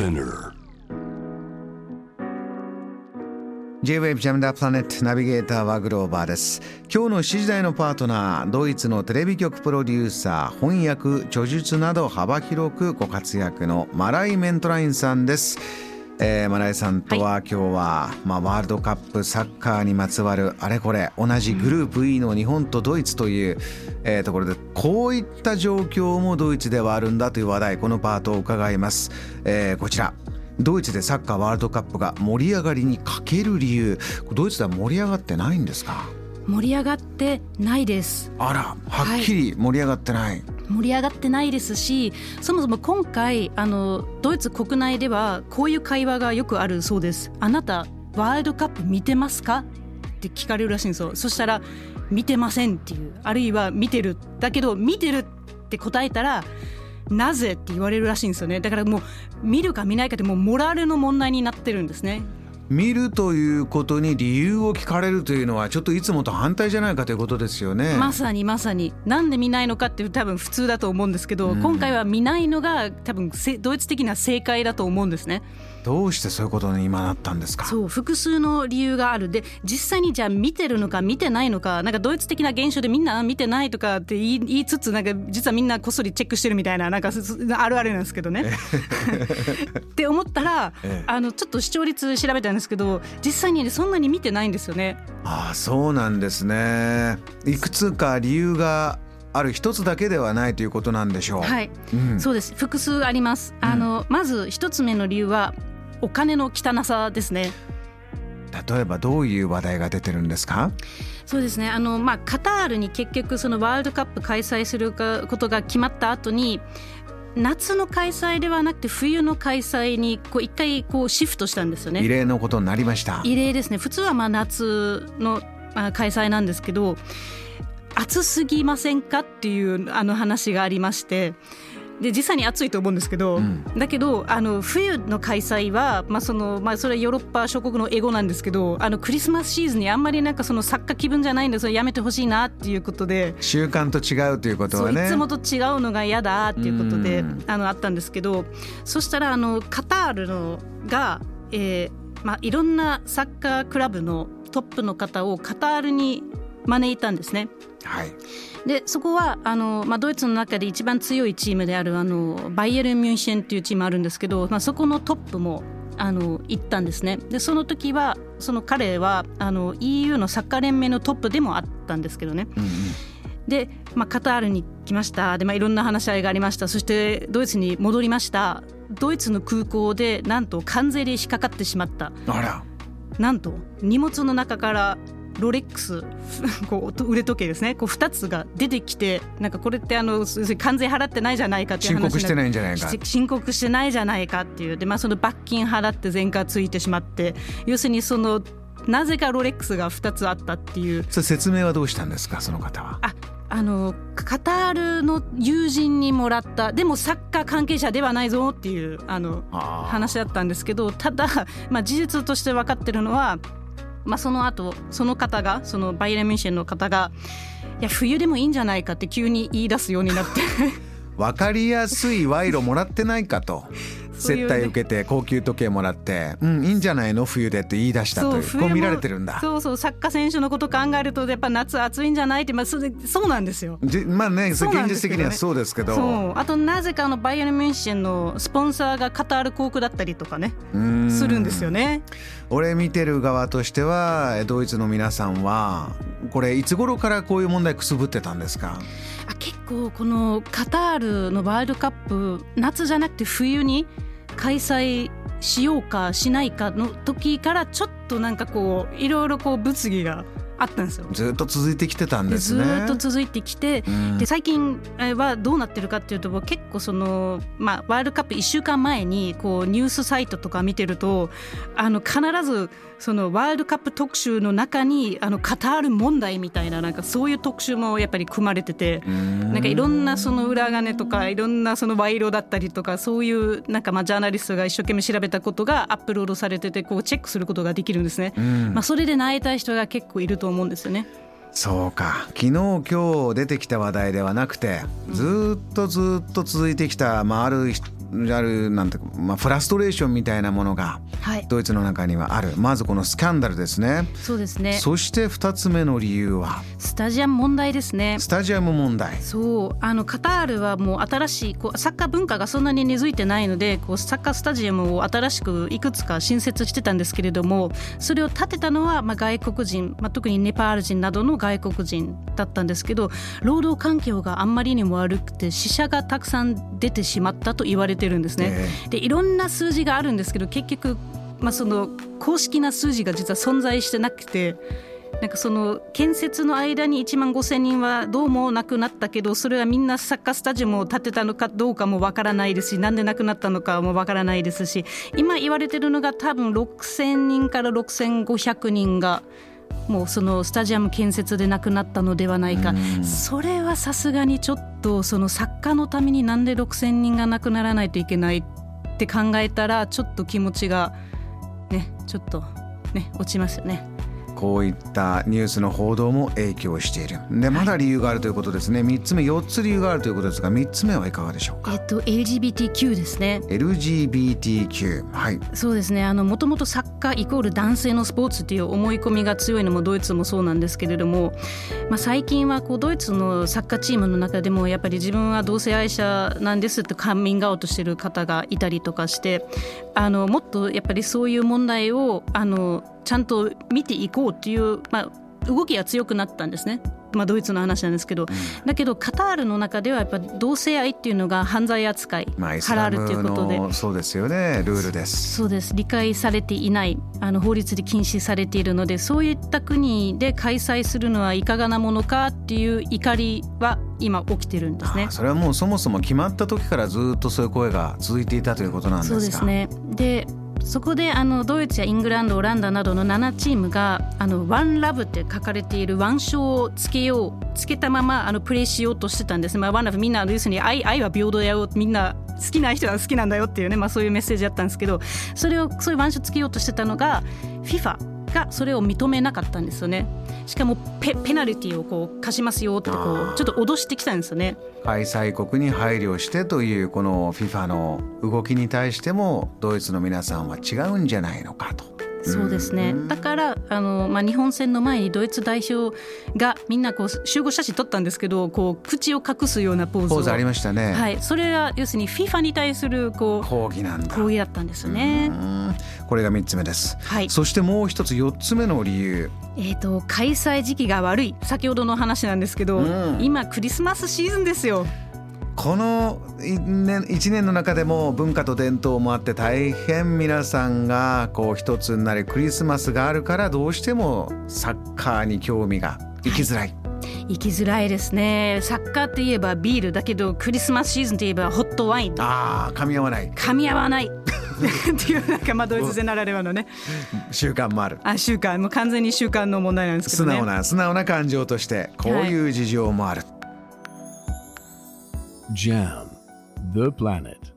Spinner. J-Wave ジャムダプラネットナビゲーターはグローバーです。今日の7時台のパートナードイツのテレビ局プロデューサー翻訳著述など幅広くご活躍のマライ・メントラインさんです。えー、マライさんとは今日は、まあ、ワールドカップサッカーにまつわるあれこれ同じグループ E の日本とドイツという、えー、ところでこういった状況もドイツではあるんだという話題このパートを伺います、えー、こちら。ドイツでサッカーワールドカップが盛り上がりに欠ける理由。ドイツでは盛り上がってないんですか？盛り上がってないです。あらはっきり盛り上がってない、はい盛り上がってないですしそもそも今回あのドイツ国内ではこういう会話がよくあるそうです。あなたワールドカップ見てますか？って聞かれるらしいんですよ。そしたら見てませんっていう。あるいは見てる。だけど見てるって答えたらなぜって言われるらしいんですよね。だからもう見るか見ないかってもうモラルの問題になってるんですね。見るということに理由を聞かれるというのはちょっといつもと反対じゃないかということですよね。まさにまさに。なんで見ないのかって多分普通だと思うんですけど、うん、今回は見ないのが多分ドイツ的な正解だと思うんですね。どうしてそういうことに今なったんですか？そう複数の理由がある。で実際にじゃあ見てるのか見てないのかなんかドイツ的な現象でみんな見てないとかって言い言いつつなんか実はみんなこっそりチェックしてるみたいななんかあるあるなんですけどね。って思ったら、ええ、あのちょっと視聴率調べたんですけど実際に、ね、そんなに見てないんですよね。ああそうなんですね。いくつか理由がある一つだけではないということなんでしょう。はい、うん、そうです。複数あります。あの、うん、まず一つ目の理由はお金の汚さですね。例えばどういう話題が出てるんですか？そうですねあの、まあ、カタールに結局そのワールドカップ開催することが決まった後に夏の開催ではなくて冬の開催にこう一回こうシフトしたんですよね。異例のことになりました。異例ですね。普通はまあ夏の開催なんですけど暑すぎませんか？っていうあの話がありましてで実際に暑いと思うんですけど、うん、だけどあの冬の開催は、まあそのまあ、それはヨーロッパ諸国の英語なんですけどあのクリスマスシーズンにあんまりなんかその作家気分じゃないんでそれやめてほしいなっていうことで。習慣と違うということはね。いつもと違うのが嫌だっていうことで、あのあったんですけどそしたらあのカタールのが、えーまあ、いろんなサッカークラブのトップの方をカタールに招いたんですね。はい、でそこはあの、まあ、ドイツの中で一番強いチームであるあのバイエルン・ミュンシェンっていうチームあるんですけど、まあ、そこのトップもあの行ったんですね。でその時はその彼はあの EU のサッカー連盟のトップでもあったんですけどね。うんうん。で、まあ、カタールに来ました。で、まあ、いろんな話し合いがありました。そしてドイツに戻りました。ドイツの空港でなんと関税で引っかかってしまった。なんと荷物の中からロレックス こう腕時計ですね。こう2つが出てきてなんかこれってあの関税払ってないじゃないかっていう話申告してないんじゃないか。申告してないじゃないかっていう。で、まあ、その罰金払って前科ついてしまって。要するにそのなぜかロレックスが2つあったっていう。説明はどうしたんですか？その方は。ああのカタールの友人にもらった。でもサッカー関係者ではないぞっていうあの話だったんですけどただ、まあ、事実として分かってるのはまあ、その後その方がそのバイエルミュンシェンの方がいや冬でもいいんじゃないかって急に言い出すようになって。分かりやすい賄賂もらってないかと。接待受けて高級時計もらって「うんいいんじゃないの？冬で」って言い出したというこう見られてるんだ。そうそうサッカー選手のこと考えるとやっぱ夏暑いんじゃないって、まあ、それそうなんですよ。まあね現実的にはそうですけど。そう。あとなぜかのバイエルミュンシェンのスポンサーがカタール航空だったりとかねするんですよね。俺見てる側としてはドイツの皆さんはこれいつ頃からこういう問題くすぶってたんですか？あ結構このカタールのワールドカップ夏じゃなくて冬に開催しようかしないかの時からちょっとなんかこういろいろこう物議があったんですよ。ずっと続いてきてたんですね。ずっと続いてきて、うん、で最近はどうなってるかっていうと結構その、まあ、ワールドカップ1週間前にこうニュースサイトとか見てるとあの必ずそのワールドカップ特集の中にあのカタール問題みたいななんかそういう特集もやっぱり組まれててなんかいろんなその裏金とかいろんなその賄賂だったりとかそういうなんかまあジャーナリストが一生懸命調べたことがアップロードされててこうチェックすることができるんですね。まあ、それで泣いた人が結構いると思うんですよね。そうか昨日今日出てきた話題ではなくてずっとずっと続いてきた、まあ、あるあるなんてまあフラストレーションみたいなものがドイツの中にはある、はい、まずこのスキャンダルですねそうですねそして2つ目の理由はスタジアム問題ですねスタジアム問題そうあのカタールはもう新しいこうサッカー文化がそんなに根付いてないのでこうサッカースタジアムを新しくいくつか新設してたんですけれどもそれを建てたのはまあ外国人、まあ、特にネパール人などの外国人だったんですけど労働環境があんまりにも悪くて死者がたくさん出てしまったと言われてるんですね。えー、でいろんな数字があるんですけど結局、まあ、その公式な数字が実は存在してなくて。なんかその建設の間に1万5千人はどうも亡くなったけどそれはみんなサッカースタジアムを建てたのかどうかもわからないですしなんで亡くなったのかもわからないですし今言われてるのが多分6千人から6500人がもうそのスタジアム建設で亡くなったのではないか、それはさすがにちょっとその作家のためになんで6,000人が亡くならないといけないって考えたらちょっと気持ちがねちょっとね落ちますよね。こういったニュースの報道も影響している。でまだ理由があるということですね、はい、3つ目4つ理由があるということですが3つ目はいかがでしょうか？えっと LGBTQ ですね。LGBTQ はい。そうですね。あのもともとサッカーイコール男性のスポーツという思い込みが強いのもドイツもそうなんですけれども、まあ、最近はこうドイツのサッカーチームの中でもやっぱり自分は同性愛者なんですってカミングアウトしてる方がいたりとかしてあのもっとやっぱりそういう問題をあのちゃんと見ていこうっていう、まあ、動きが強くなったんですね。まあ、ドイツの話なんですけど、うん、だけどカタールの中ではやっぱ同性愛っていうのが犯罪扱い、まあ、払うということで。そうですよね。ルールです。そうです。理解されていないあの法律で禁止されているのでそういった国で開催するのはいかがなものかっていう怒りは今起きてるんですね。それはもうそもそも決まった時からずっとそういう声が続いていたということなんですか。そうですね。でそこであのドイツやイングランドオランダなどの7チームが「あのワンラブって書かれている腕章をつけようつけたままあのプレイしようとしてたんです、まあ、ワンラブみんな要するに愛愛は平等やよみんな好きな人は好きなんだよっていうね、まあ、そういうメッセージだったんですけどそれをそういう腕章つけようとしてたのが FIFA がそれを認めなかったんですよね。しかもペペナルティをこう課しますよってこうちょっと脅してきたんですよね。開催国に配慮してというこの FIFA の動きに対してもドイツの皆さんは違うんじゃないのかと。そうですね。だからあの、まあ、日本戦の前にドイツ代表がみんなこう集合写真撮ったんですけどこう口を隠すようなポーズポーズありましたね、はい、それは要するに FIFA に対するこう抗議なんだ。抗議だったんですね。これが3つ目です、はい、そしてもう一つ4つ目の理由。えーと、開催時期が悪い。先ほどの話なんですけど、うん、今クリスマスシーズンですよこの1年の中でも文化と伝統もあって大変皆さんがこう一つになりクリスマスがあるからどうしてもサッカーに興味が行きづらい。行きづらいですね。サッカーって言えばビールだけどクリスマスシーズンといえばホットワイン。ああ噛み合わない。噛み合わない。っていうなんかまあドイツ人ならではのね。習慣もある。あ習慣。もう完全に習慣の問題なんですけど、ね、素直な素直な感情としてこういう事情もある、はい Jam, the planet.